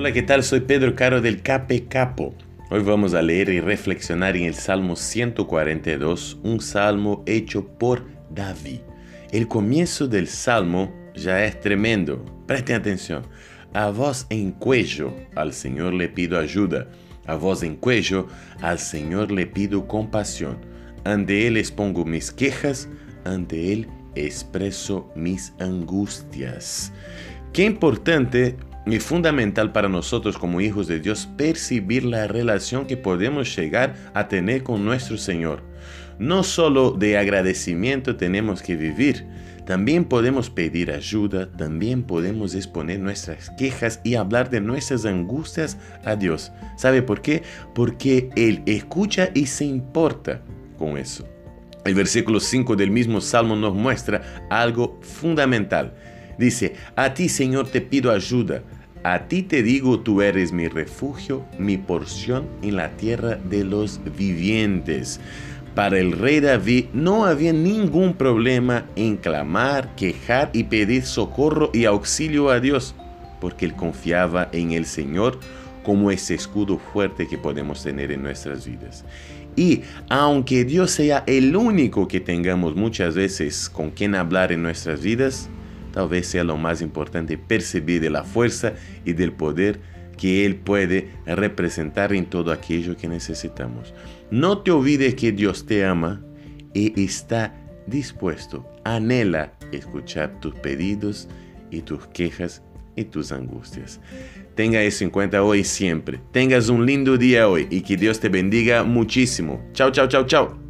Hola, ¿qué tal? Soy Pedro Caro del Cape Capo. Hoy vamos a leer y reflexionar en el Salmo 142, un salmo hecho por David. El comienzo del salmo ya es tremendo. Presten atención. A voz en cuello, al Señor le pido ayuda. A voz en cuello, al Señor le pido compasión. Ante Él expongo mis quejas, ante Él expreso mis angustias. Qué importante y fundamental para nosotros como hijos de Dios percibir la relación que podemos llegar a tener con nuestro Señor. No solo de agradecimiento tenemos que vivir, también podemos pedir ayuda, también podemos exponer nuestras quejas y hablar de nuestras angustias a Dios. ¿Sabe por qué? Porque Él escucha y se importa con eso. El versículo 5 del mismo Salmo nos muestra algo fundamental. Dice, a ti Señor te pido ayuda, a ti te digo tú eres mi refugio, mi porción en la tierra de los vivientes. Para el rey David no había ningún problema en clamar, quejar y pedir socorro y auxilio a Dios, porque él confiaba en el Señor como ese escudo fuerte que podemos tener en nuestras vidas. Y aunque Dios sea el único que tengamos muchas veces con quien hablar en nuestras vidas, tal vez sea lo más importante percibir de la fuerza y del poder que Él puede representar en todo aquello que necesitamos. No te olvides que Dios te ama y está dispuesto, anhela escuchar tus pedidos y tus quejas y tus angustias. Tenga eso en cuenta hoy siempre. Tengas un lindo día hoy y que Dios te bendiga muchísimo. Chao, chao, chao, chao.